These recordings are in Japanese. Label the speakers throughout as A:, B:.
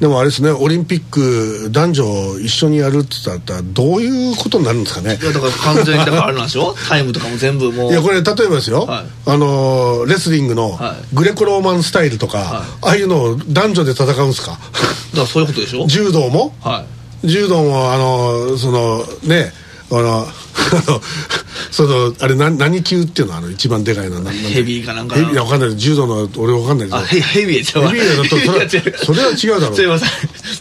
A: でもあれですねオリンピック男女一緒にやるって言ったらどういうことになるんですかね。
B: いやだから完全にだからあれなんでしょ タイムとかも全部もう。
A: いやこれ例えばですよ、
B: はい。
A: あのレスリングの
B: はい。
A: グレコローマンスタイルとか、
B: はい。
A: ああいうのを男女で戦うんですか？
B: だからそういうことでしょ？
A: 柔道も？
B: はい。
A: 柔道もあのそのねあの そのあれ何何級っていうの？あの一番でかいのは何
B: ヘビーかなんか
A: ヘビーいやわかんない。柔道の俺わかんないけど
B: あヘヘビーちゃうわ。
A: ヘビーだと それは違う。だろう。
B: すいません。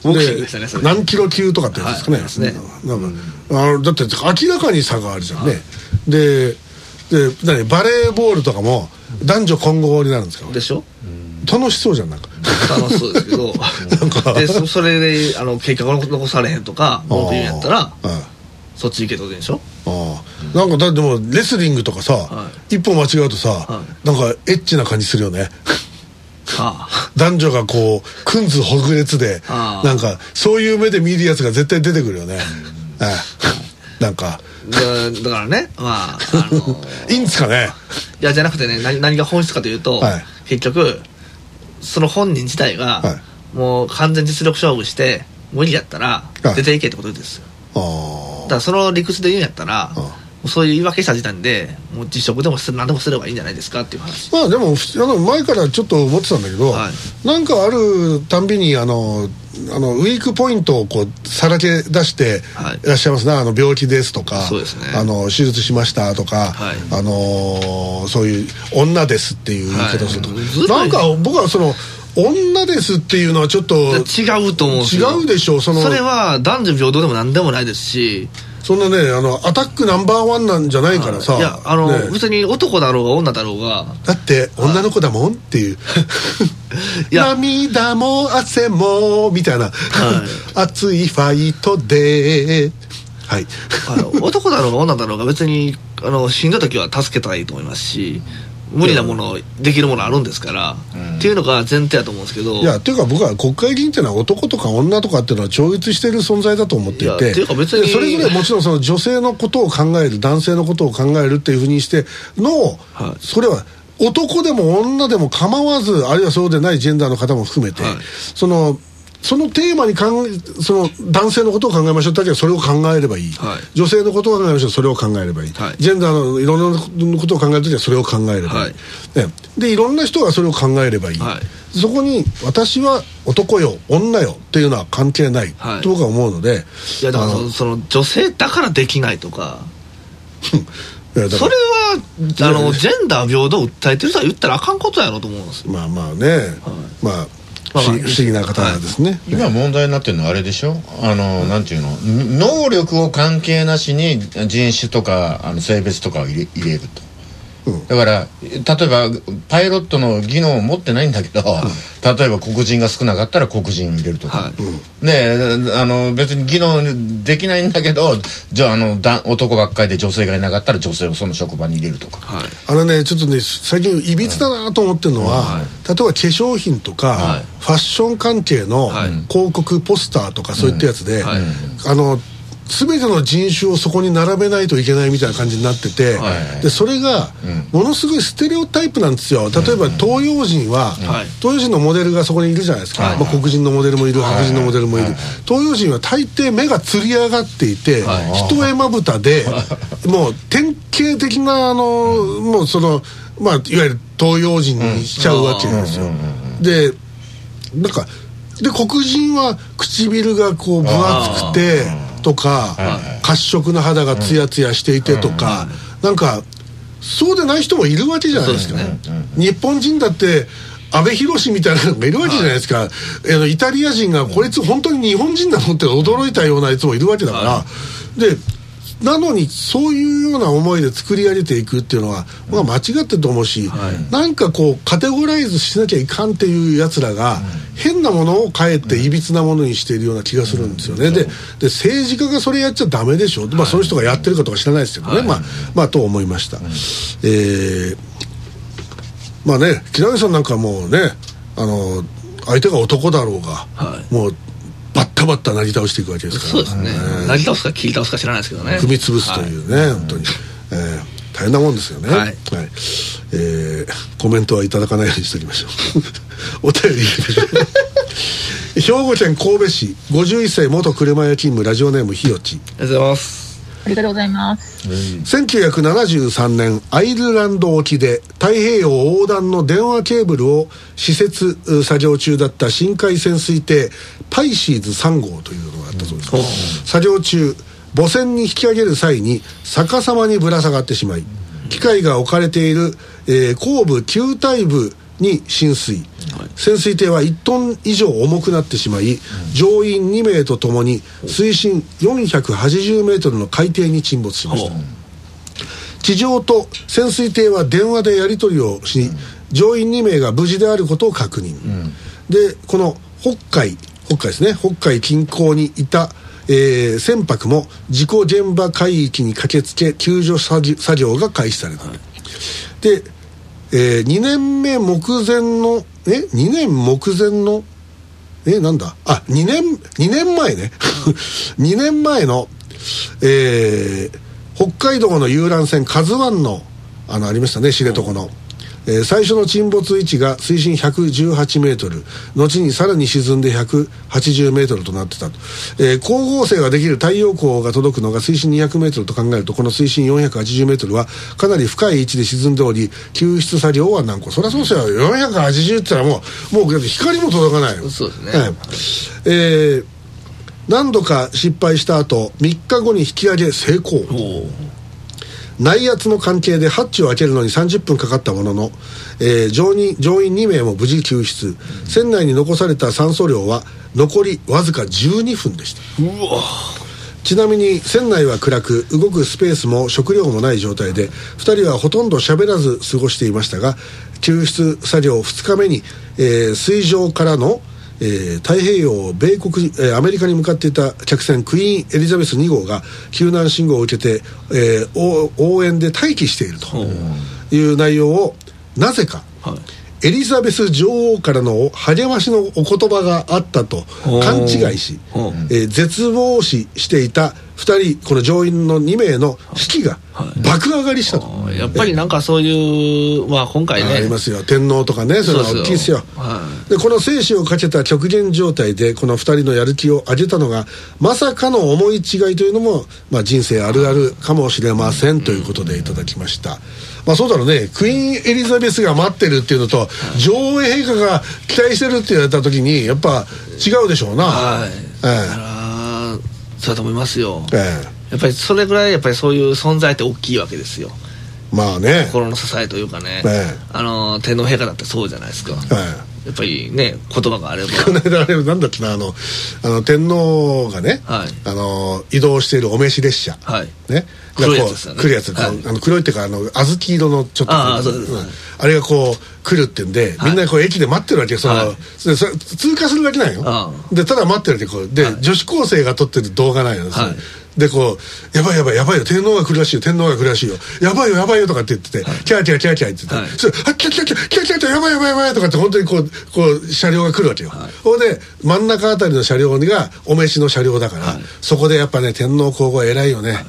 B: ボクシング
A: で
B: でしたねそれ。
A: 何キロ級とかってやつですかね,、なんかあのだって明らかに差があるじゃんね、でで何？バレーボールとかも男女混合になるんですか？
B: でしょ？
A: 楽しそうじゃんなんか。
B: 楽しそうですけど。でそそれであの結果が残されへんとか文句言うんやったらそっち行けとでしょ？
A: ああ。なんかだってもうレスリングとかさ、
B: は
A: 一歩間違うとさ、
B: は
A: なんかエッチな感じするよね。
B: ああ。
A: 男女がこうくんずほぐれつで
B: ああ。
A: なんかそういう目で見るやつが絶対出てくるよね。ええ。なんか。
B: でだからね。まああの
A: いいんですかね？
B: いやじゃなくてね何何が本質かというと、
A: はい。
B: 結局その本人自体が、
A: は
B: もう完全実力勝負して無理やったら
A: はい。
B: 出ていけってことですよ、
A: あ
B: だからその理屈で言うんやったら、そういう言い訳した時点でもう辞職でも何でもすればいいんじゃないですかっていう話。
A: まあでもふあの前からちょっと思ってたんだけど、
B: はい。
A: なんかあるたんびにあのあのウィークポイントをこうさらけ出して
B: はい。
A: いらっしゃいますね、あの病気ですとか
B: そうですね。
A: あの手術しましたとか、
B: はい。
A: あのそういう女ですっていう言い方をすると、
B: はい。
A: なんか僕はその女ですっていうのはちょっと
B: 違うと思う
A: 違うでしょうその。
B: それは男女平等でも何でもないですし。
A: そんなねあのアタックナンバーワンなんじゃないからさ、
B: い。やあの、
A: ね
B: 別に男だろうが女だろうが。
A: だって女の子だもんっていう。涙も汗もみたいな、熱いファイトで。はい。
B: あの男だろうが女だろうが別にあの死んだ時は助けたらいいと思いますし無理なものできるものあるんですから、っていうのが前提だと思うんですけど。
A: いやっていうか僕は国会議員っていうのは男とか女とかっていうのは超越している存在だと思っていて。
B: っていうか別に
A: でそれぞれもちろんその女性のことを考える男性のことを考えるっていうふうにしての、
B: はい。
A: それは男でも女でも構わずあるいはそうでないジェンダーの方も含めて、
B: はい。
A: そのそのテーマに考えその男性のことを考えましょう。だけはそれを考えればいい、
B: はい。
A: 女性のことを考えましょう。それを考えればいい、
B: はい。
A: ジェンダーのいろんなことを考えるときはそれを考えればいい、
B: はい。
A: ね、でいろんな人がそれを考えればいい、
B: はい。
A: そこに私は男よ女よっていうのは関係ない、
B: はい。
A: と僕は思うので
B: いやだからその女性だからできないとか。それはあのジェンダー平等を訴えてる人は言ったらあかんことやろと思うんですよ。
A: まあまあね、まあ不思議な方ですね、
C: 今問題になってるのはあれでしょ？あの、なんていうの？能力を関係なしに人種とかあの性別とかを入れ入れると、だから例えばパイロットの技能を持ってないんだけど、例えば黒人が少なかったら黒人入れるとか、
B: はい。
C: ねあの別に技能できないんだけどじゃああのだ男ばっかりで女性がいなかったら女性をその職場に入れるとか、
B: はい。
A: あのねちょっとね最近いびつだなと思ってるのは、例えば化粧品とか、
B: はい。
A: ファッション関係の
B: はい。
A: 広告ポスターとかそういったやつで、
B: はい。
A: あの全ての人種をそこに並べないといけないみたいな感じになってて、
C: はい。
A: でそれがものすごいステレオタイプなんですよ。例えば東洋人は、
B: はい。
A: 東洋人のモデルがそこにいるじゃないですか、
C: はい。
A: まあ、黒人のモデルもいる
C: はい。
A: 白人のモデルもいる、
C: はい。
A: 東洋人は大抵目がつり上がっていて、
B: はい。
A: 一重まぶたでもう典型的なあの、もうそのまあいわゆる東洋人にしちゃうわけですよ、でなんかで黒人は唇がこう分厚くてとか褐色の肌がツヤツヤしていてとか、なんかそうでない人もいるわけじゃないですか、
B: そうです
A: 日本人だって阿部寛みたいなのがいるわけじゃないですか、あのイタリア人がこいつ本当に日本人なのって驚いたようなやつもいるわけだから、でなのにそういうような思いで作り上げていくっていうのは、まあ、間違ってると思うし、なんかこうカテゴライズしなきゃいかんっていうやつらが、変なものをかえっていびつなものにしているような気がするんですよね、でで政治家がそれやっちゃダメでしょ、まあ、その人がやってるかとか知らないですけどね、まあ、まあと思いました。えーまあね木南さんなんかもうねあの相手が男だろうが、
B: はい。
A: もうバッタバッタなぎ倒していくわけですから。
B: そうですね。なぎ倒すか切り倒すか知らないですけどね。
A: 踏み潰すというね、本当に、えー大変なもんですよね。
B: はい。
A: えでコメントはいただかないようにしておきましょう。お便り。いきましょう兵庫県神戸市51歳元車屋勤務ラジオネームひよち
B: ありがとうございます。
D: ありがとうございます。
A: 1973年アイルランド沖で太平洋横断の電話ケーブルを施設う作業中だった深海潜水艇パイシーズ3号というのがあったそうです、作業中母船に引き上げる際に逆さまにぶら下がってしまい機械が置かれている、えー後部球体部に浸水、潜水艇は1トン以上重くなってしまい、乗員2名とともに水深480メートルの海底に沈没しました、地上と潜水艇は電話でやり取りをし、乗員2名が無事であることを確認、でこの北海北海ですね。北海近郊にいた、えー船舶も事故現場海域に駆けつけ救助作業が開始された、で、え2年目目前のえ2年目前のえなんだ？あ2年2年前ね。2年前のえー北海道の遊覧船「カズワンのあのありましたね知床の、えー最初の沈没位置が水深118メートル後にさらに沈んで180メートルとなってたと、えー光合成ができる太陽光が届くのが水深200メートルと考えるとこの水深480メートルはかなり深い位置で沈んでおり救出作業は難航。そりゃそうですよ。480って言ったらもうもう光も届かないよ。
B: そうですね。
A: ええ。えー何度か失敗した後3日後に引き上げ成功内圧の関係でハッチを開けるのに30分かかったものの、えー乗員乗員2名も無事救出、船内に残された酸素量は残りわずか12分でした。ちなみに船内は暗く動くスペースも食料もない状態で2人はほとんど喋らず過ごしていましたが救出作業2日目に、えー水上からの、えー太平洋米国、えーアメリカに向かっていた客船クイーンエリザベス2号が救難信号を受けて、えー応応援で待機しているという内容をなぜか、
B: はい。
A: エリザベス女王からの励ましのお言葉があったと勘違いしえー絶望視していた2人この乗員の2名の士気が爆上がりしたと、
B: やっぱりなんかそういうまあ今回ね。
A: ありますよ。天皇とかねそれは大きいですよ。
B: は
A: でこの生死をかけた極限状態でこの2人のやる気を上げたのがまさかの思い違いというのも、まあ、人生あるあるかもしれませんということでいただきました、まあそうだろうね。クイーンエリザベスが待ってるっていうのと女王陛下が期待してるって言われた時にやっぱ違うでしょうな。
B: はい。
A: え
B: だからそうだと思いますよ。
A: ええ。
B: やっぱりそれぐらいやっぱりそういう存在って大きいわけですよ。
A: えまあね。
B: 心の支えというかね、
A: ええ。
B: あの天皇陛下だってそうじゃないですか、
A: え
B: やっぱりね言葉があれば。
A: この間あれなんだっけなあのあの天皇がね、
B: はい。
A: あの移動しているお召し列車、
B: はい。
A: ね、来るやつ、あの黒いっていうかあの小豆色のちょっと
B: ああ
A: れがこう来るってんで、みんなこう駅で待ってるわけよその、
B: はい。
A: でそれ通過するだけなんよ。
B: あ
A: でただ待ってるわけこう。で、女子高生が撮ってる動画なんよ、
B: はい
A: でこう「やばいやばいやばいよ。天皇が来るらしいよ。天皇が来るらしいよ。やばいよやばいよ」とかって言ってて、キャーキャーキャーキャー言ってて、
B: はい。
A: それあキャーキャーキャーキャーキャーキャーやばいやばいやばいとかって本当にこうこう車両が来るわけよ、ほんで真ん中あたりの車両がお召しの車両だから、そこでやっぱね天皇皇后偉いよね、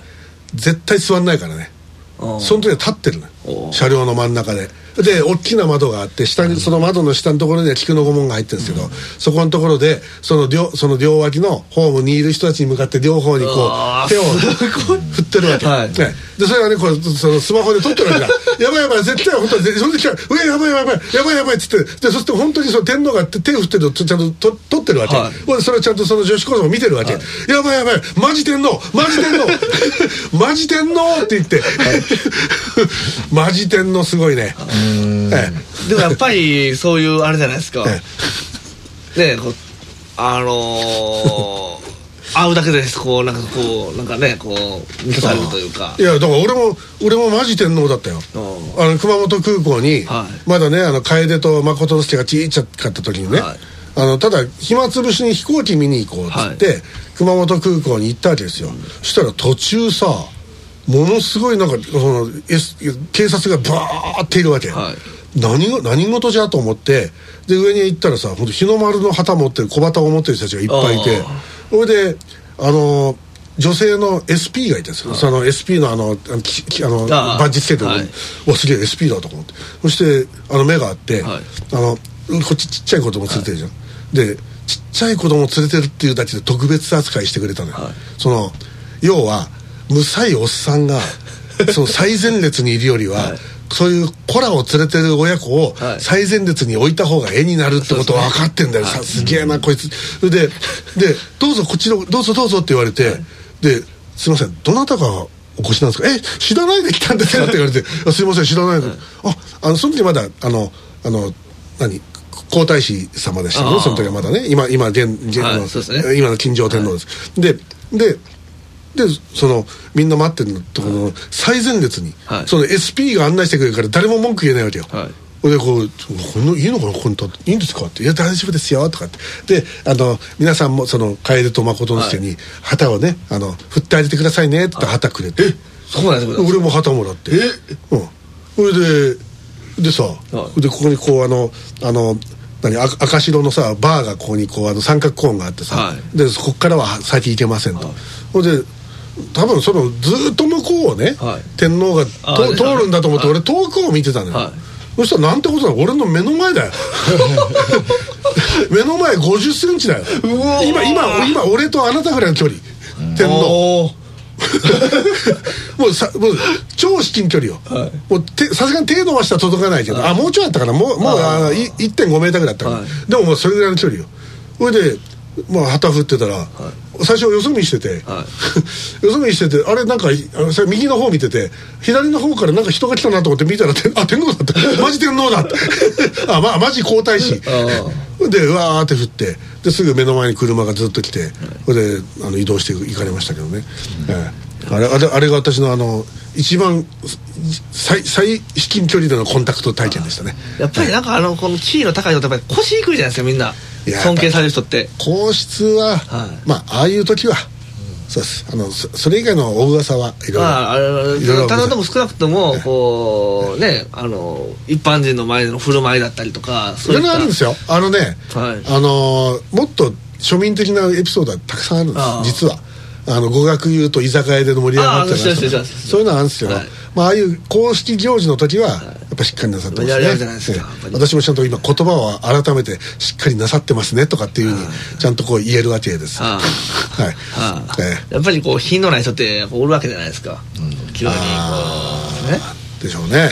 A: 絶対座んないからね
B: うん
A: その時は立ってるの車両の真ん中でで大きな窓があって下にその窓の下のところには菊の御門が入ってるんですけど、そこのところでその両その両脇のホームにいる人たちに向かって両方にこう手を振ってるわけ、
B: はい。
A: ね。でそれはねこうそのスマホで撮ってるわけだ。やばいやばい絶対本当にその時は「うえやばいやばいやばいやばい」っつってでそして本当にその天皇が手を振ってるのをちゃんとと撮ってるわけ、
B: はい。
A: それをちゃんとその女子高生も見てるわけ、やばいやばいマジ天皇マジ天皇 マジ天皇って言って、マジ天皇すごいねえ
B: でもやっぱりそういうあれじゃないですか。
A: え
B: ねこうあのー 会うだけでこうなんかこうなんかねこう満たされるというか。
A: いやだから俺も俺もマジ天皇だったよ。
B: うん
A: あの熊本空港に、
B: はい。
A: まだねあの楓と誠之助がちっちゃかった時にね、
B: はい。
A: あのただ暇つぶしに飛行機見に行こうっつって、熊本空港に行ったわけですよ、そしたら途中さものすごいなんかその S 警察がバーっているわけ、
B: は
A: 何が何事じゃと思ってで上に行ったらさ本当日の丸の旗持ってる小旗を持ってる人たちがいっぱいいて
B: あ
A: それであの女性の SP がいたんですよ、その SP のあのあのききあの
B: ああ
A: バッジつけてるの。
B: はい。
A: わすげえ SP だと思って。そしてあの目があって、
B: はい。
A: あのこっちちっちゃい子供連れてるじゃん、でちっちゃい子供連れてるっていうだけで特別扱いしてくれたのよ、
B: はい。
A: その要はむさいおっさんが その最前列にいるよりは、
B: はい。
A: そういう子らを連れてる親子を
B: はい。
A: 最前列に置いた方が絵になるってことは分かってんだよ、さすげえなこいつ。それでで「どうぞこっちのどうぞどうぞ」って言われて、ですいませんどなたがお越しなんですか？え知らないで来たんですか？って言われて あすいません知らないで、ああのその時まだあのあの何？皇太子様でしたねその時はまだね。今今現現、
B: はい
A: あの
B: そうですね。
A: 今の金城天皇です、でででそのみんな待ってるところの最前列に、
B: はい。
A: その SP が案内してくれるから誰も文句言えないわけよ、
B: はい。
A: でこう「このいいのかなここに立っていいんですか?」って「いや大丈夫ですよ」とかって。であの皆さんもその楓と誠之助に旗をねあの振ってあげてくださいねって旗くれて
B: そうなんですよ
A: 俺も旗もらって。うん。それででさ、
B: はい。
A: でここにこうあのあの何赤赤白のさバーがここにこうあの三角コーンがあってさ、
B: はい。
A: でここからは先行けませんと、ほんで多分そのずっと向こうをね、
B: はい。
A: 天皇が通るんだと思って、
B: はい。
A: 俺遠くを見てたのよ、
B: はい。
A: そしたらなんてことだ俺の目の前だよ。目の前5 0センチだよ。今今今俺とあなたぐらいの距離。天皇。もうさもう超至近距離よ、
B: はい。
A: もうてさすがに手伸ばしたら届かないけど、あもうちょいあったかな。もうもう
B: あー
A: あい1.5メーターぐらいあったから、
B: はい。
A: でももうそれぐらいの距離よ。それで、まあ、旗振ってたら、最初よそ見してて、
B: は
A: よそ見しててあれなんかあの右の方見てて左の方からなんか人が来たなと思って見たらてあ天皇だった マジ天皇だって。あまあマジ皇太子。
B: あ
A: でうわーって振ってですぐ目の前に車がずっと来てそれであの移動して行かれましたけどね、ええ。あれあれあれが私のあの一番最最至近距離でのコンタクト体験でしたね。
B: やっぱりなんかあのこの地位の高い人ってやっぱり腰低いじゃないですかみんな尊敬される人って。
A: 皇室は、
B: はい。
A: まあああいう時は、そうです。あのそそれ以外のお噂はいろいろ、
B: まああただでも少なくともこうねあの一般人の前での振る舞いだったりとか
A: いろいろあるんです
B: よ。
A: よあのね、
B: はい。
A: あのーもっと庶民的なエピソードはたくさんあるんです実は。あの語学言うと居酒屋で盛り上がったり
B: そう
A: いうのはあるんですけど、
B: はい
A: まあ、ああいう公式行事の時はやっぱしっかりなさってますね、私もちゃんと今言葉を改めてしっかりなさってますねとかっていうふうにちゃんとこう言えるわけです。
B: あ
A: はい、
B: やっぱりこう品のない人っておるわけじゃないですか。急にこう。ね。
A: でしょうね、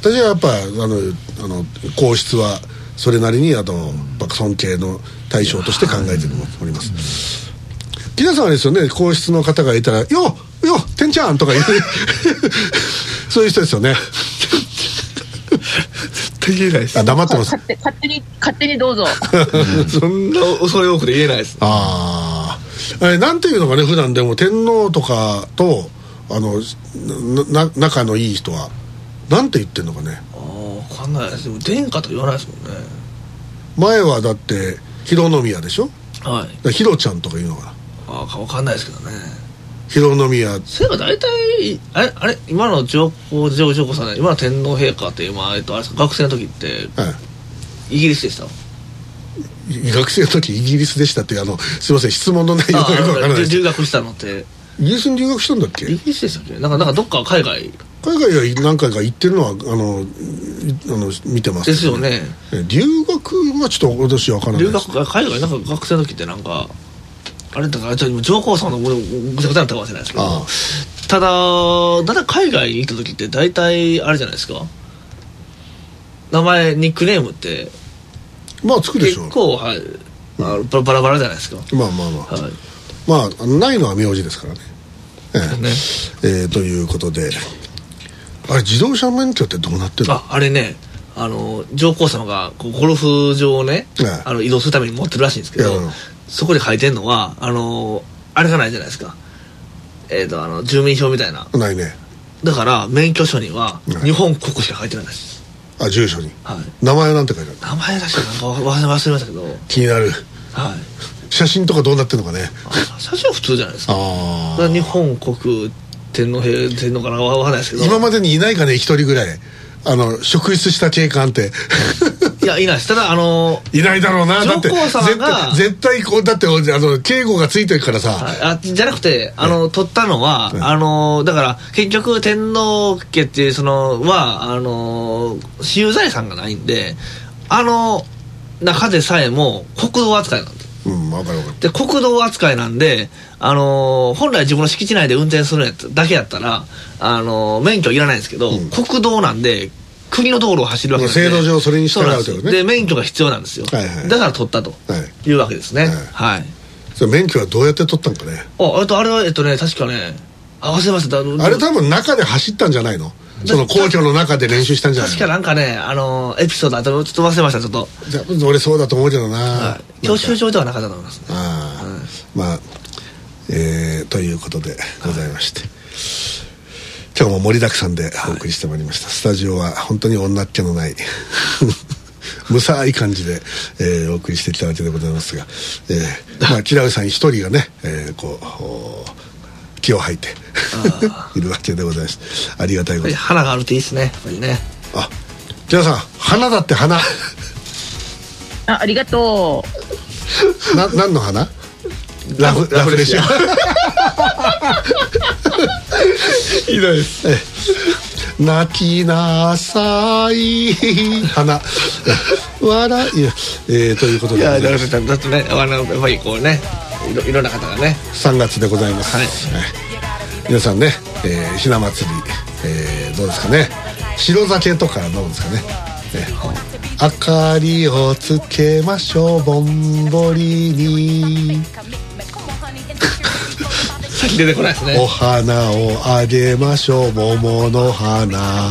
A: 私はやっぱあのあの皇室はそれなりにあの尊敬の対象として考えております、木田さんはですよね皇室の方がいたら「よよてんちゃん!」とか言う。そういう人ですよね
B: 言えないです
A: あ黙ってます。
D: 勝手勝手に勝手にどうぞ。
B: そんな恐れ多くで言えないです。
A: ああえなんていうのかね普段でも天皇とかとあのなな仲のいい人はなんて言ってんのかね。
B: ああ分かんない。ですでも殿下と言わないですもんね。
A: 前はだって広宮でしょ？
B: はい。
A: ら広ちゃんとか言うのかな。
B: ああ分かんないですけどね
A: 広宮。
B: そういえば大体あれあれ今の上皇上上皇さんね今の天皇陛下って今、えっと、あれ学生の時って
A: はい。
B: イギリスでした？
A: 学生の時イギリスでしたってあのすいません質問の内容
B: あ
A: がよくわからない。
B: 留学したのって。
A: イギリスに留学したんだっけ？
B: イギリスでしたっけ？なんかなんかどっか海外。
A: 海外が何回か行ってるのはあのいあの見てます。けど
B: ですよね。
A: え留学はちょっと私わからない
B: 留学が海外なんか学生の時ってなんかあれだからちょっと上皇さんの俺ぐちゃぐちゃになったかもしれないですけ
A: あ
B: どただただ海外に行った時って大体あれじゃないですか？名前ニックネームって
A: まあつくでしょう。
B: 結構はいあのバラバラじゃないですか？
A: まあまあまあ、
B: はい。
A: まあないのは名字ですからね。ええ。
B: ね。
A: えーということで。あれ自動車免許ってどうなってるの？
B: ああれねあの上皇様がゴルフ場をね、
A: ええ。
B: あの移動するために持ってるらしいんですけど、そこで書いてんのはあのあれがないじゃないですか。えっ、とあの住民票みたいな。
A: ないね。
B: だから免許証には
A: はい。
B: 日本国しか書いてないです、
A: あ住所に。
B: はい。
A: 名前はなんて書いてある。
B: 名前出してなんか忘れ忘れましたけど。はい
A: 気になる。写真とかどうなってるのかね。
B: あ写真は普通じゃないですか。
A: あ
B: 日本国天皇陛天皇かなわかんないですけど。
A: 今までにいないかね一人ぐらい。あの職質した警官って。
B: い やいないです。ただあの
A: いないだろうな。だって
B: 上皇様
A: 絶
B: が
A: 対絶対こうだってあの警護がついてるからさ、
B: あじゃなくて、あの、取ったのは、あの、だから、結局、天皇家っていう、その、は、あの、私有財産がないんで、あの、中でさえも、国道扱いなんです。
A: うん分かる分かる。
B: で、国道扱いなんで、あの、本来自分の敷地内で運転するやつだけやったら、あの、免許いらないんですけど、国道なんで、国の道路を走るわけなんで。
A: 制度上それに従うということね
B: で、免許が必要なんですよ。
A: はいはい。
B: だから取ったと。
A: はい。
B: いうわけですね。
A: はい。
B: はい。
A: 免許はどうやって取ったんかね。
B: あ、えっと、あれは、えっとね、確かね、あ、忘れました。あ
A: れ多分中で走ったんじゃないの？その皇居の中で練習したんじゃない
B: 確か
A: の
B: なんかね、あの、エピソードあと、ちょっと忘れました、ちょっと。
A: じゃあ俺そうだと思うけどな、
B: はい。教習所ではなかったと思いますね。
A: ああ、まあえーということでございまして、今日も盛りだくさんでお送りしてまいりました、スタジオは本当に女っ気のない 無さい感じで、えーお送りしてきたわけでございますが、えーまあ、キラウさん一人がね、えーこうお気を吐いて いるわけでございます。ありがたいこと。
B: 花があるといいですね、やっぱりね。
A: あキラさん花だって花？
D: あ、ありがと
A: な何の花？ラフラフレシアひどいです。ええ。泣きなさい。花笑い。やえーということ
B: いや、
A: でいます。
B: だからだってね、あの、やっぱりこうね、いろいろんな方がね、
A: 3月でございます、
B: はい。
A: 皆さんね、えーひな祭り、えーどうですかね。白酒とかどうですかね、えー明かりをつけましょうぼんぼりに
B: 先出てこないです
A: お
B: ね。
A: 花をあげましょう桃の花。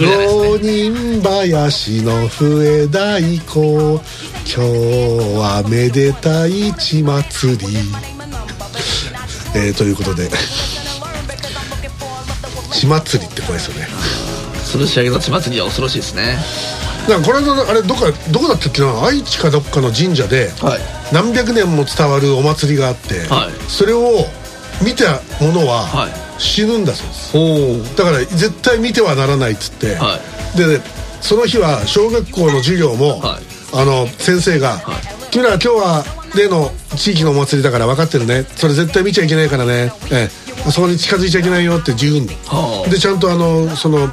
A: 浪人林の笛太鼓今日はめでたい血祭りえーということで血祭りって怖いですよね
B: 吊るし上げの血祭りは恐ろしいですね。
A: だからこれのあれどこかどこだったっけな？愛知かどっかの神社で
B: はい。
A: 何百年も伝わるお祭りがあって、
B: はい
A: それを見た者は
B: はい。
A: 死ぬんだそうです。だから絶対見てはならないっつって、
B: は
A: でねその日は小学校の授業も、
B: はい。
A: あの先生が「君ら今日は例の地域のお祭りだから分かってるね。それ絶対見ちゃいけないからね、ええ、そこに近づいちゃいけないよ」って言うん
B: はあ。
A: でちゃんとあのそのあ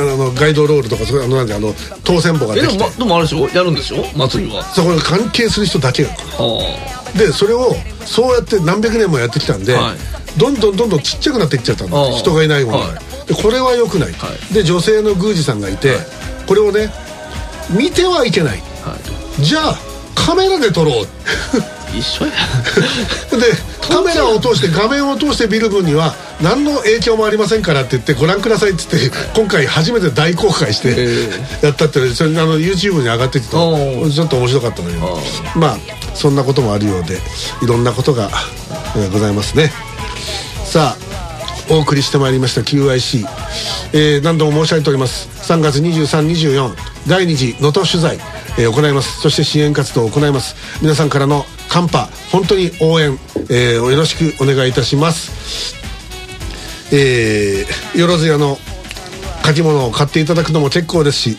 A: のガイドロールとかそういうあのなんであの当選簿が
B: え、
A: できて。
B: でも、ま、でもあれでしょ？やるんでしょ？祭りは。
A: そこに関係する人だけがでそれをそうやって何百年もやってきたんで、
B: はい。
A: どんどんどんどんちっちゃくなっていっちゃったん人がいないものが、
B: はい。
A: でこれは良くない、
B: は
A: で女性の宮司さんがいて、これをね見てはいけない。じゃあカメラで撮ろう。
B: い。一緒や。
A: でカメラを通して画面を通して見る分には何の影響もありませんからって言ってご覧くださいって言って今回初めて大公開して
B: え
A: やったってそれあの YouTube に上がってきてちょっと面白かったのよ。
B: お
A: まあそんなこともあるようでいろんなことが、えーございますね。さあお送りしてまいりました QIC、えー何度も申し上げております。3月2324第2次能登取材、えー行います。そして支援活動を行います。皆さんからのカンパ本当に応援、えーよろしくお願いいたします。えー、よろずやの書き物を買っていただくのも結構ですし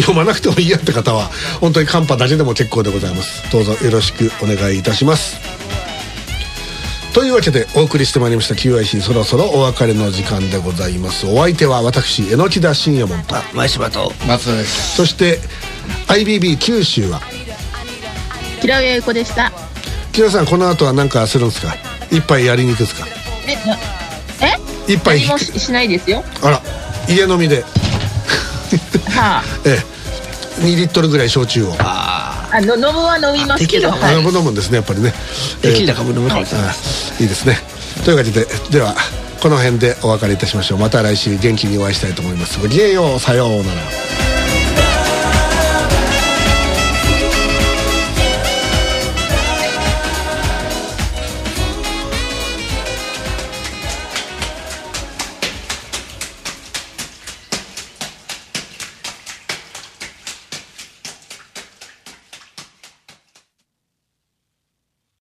A: 読まなくてもいいやって方は本当にカンパだけでも結構でございます。どうぞよろしくお願いいたします。というわけでお送りしてまいりました QIC そろそろお別れの時間でございます。お相手は私榎木田信也門と
B: 前柴と。
C: 松田です
A: そして IBB 九州は
D: う。平尾由子でした。
A: 木田さんこの後は何かするんですか？一杯やりに行くんですか？
D: え、なえ？
A: 一杯
D: 何もししないですよ。
A: あら家飲みで
D: は
A: ええ2リットルぐらい焼酎を
B: あ
D: あ。あの、飲むは飲みますけど。はい。
A: 飲むんですねやっぱりね
B: あ。できたかぶるむかもしれない。
A: あいいですねというわけでではこの辺でお別れいたしましょうまた来週元気にお会いしたいと思いますごきげんようさようなら